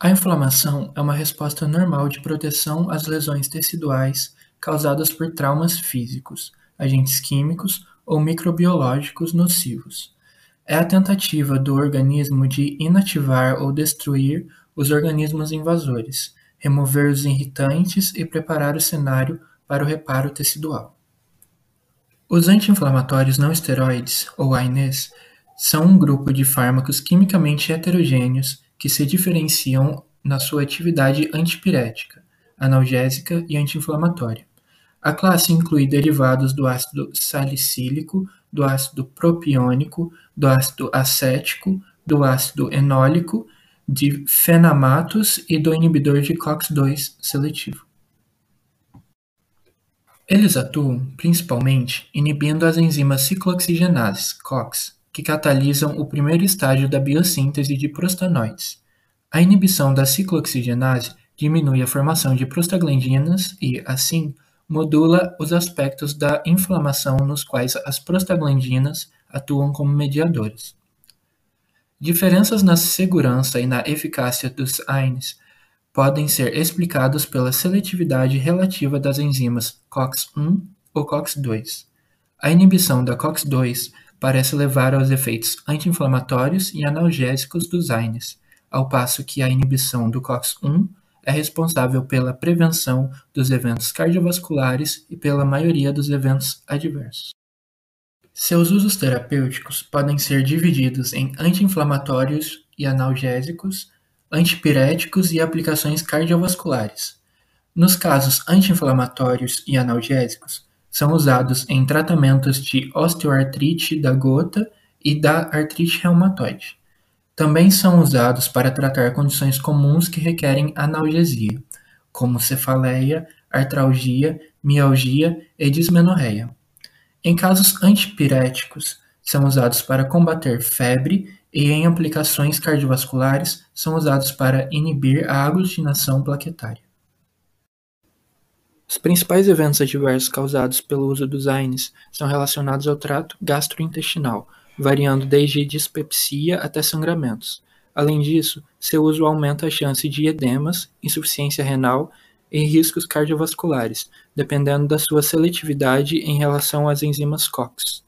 A inflamação é uma resposta normal de proteção às lesões teciduais causadas por traumas físicos, agentes químicos ou microbiológicos nocivos. É a tentativa do organismo de inativar ou destruir os organismos invasores, remover os irritantes e preparar o cenário para o reparo tecidual. Os anti-inflamatórios não esteroides, ou AINES, são um grupo de fármacos quimicamente heterogêneos que se diferenciam na sua atividade antipirética, analgésica e anti-inflamatória. A classe inclui derivados do ácido salicílico, do ácido propiônico, do ácido acético, do ácido enólico, de fenamatos e do inibidor de COX-2 seletivo. Eles atuam, principalmente, inibindo as enzimas ciclooxigenases, COX, que catalisam o primeiro estágio da biossíntese de prostanoides. A inibição da ciclooxigenase diminui a formação de prostaglandinas e, assim, modula os aspectos da inflamação nos quais as prostaglandinas atuam como mediadores. Diferenças na segurança e na eficácia dos AINES podem ser explicados pela seletividade relativa das enzimas COX-1 ou COX-2. A inibição da COX-2 parece levar aos efeitos anti-inflamatórios e analgésicos dos AINES, ao passo que a inibição do COX-1 é responsável pela prevenção dos eventos cardiovasculares e pela maioria dos eventos adversos. Seus usos terapêuticos podem ser divididos em anti-inflamatórios e analgésicos, antipiréticos e aplicações cardiovasculares. Nos casos anti-inflamatórios e analgésicos, são usados em tratamentos de osteoartrite da gota e da artrite reumatoide. Também são usados para tratar condições comuns que requerem analgesia, como cefaleia, artralgia, mialgia e dismenorreia. Em casos antipiréticos, são usados para combater febre e em aplicações cardiovasculares são usados para inibir a aglutinação plaquetária. Os principais eventos adversos causados pelo uso dos AINES são relacionados ao trato gastrointestinal, variando desde dispepsia até sangramentos. Além disso, seu uso aumenta a chance de edemas, insuficiência renal e riscos cardiovasculares, dependendo da sua seletividade em relação às enzimas COX.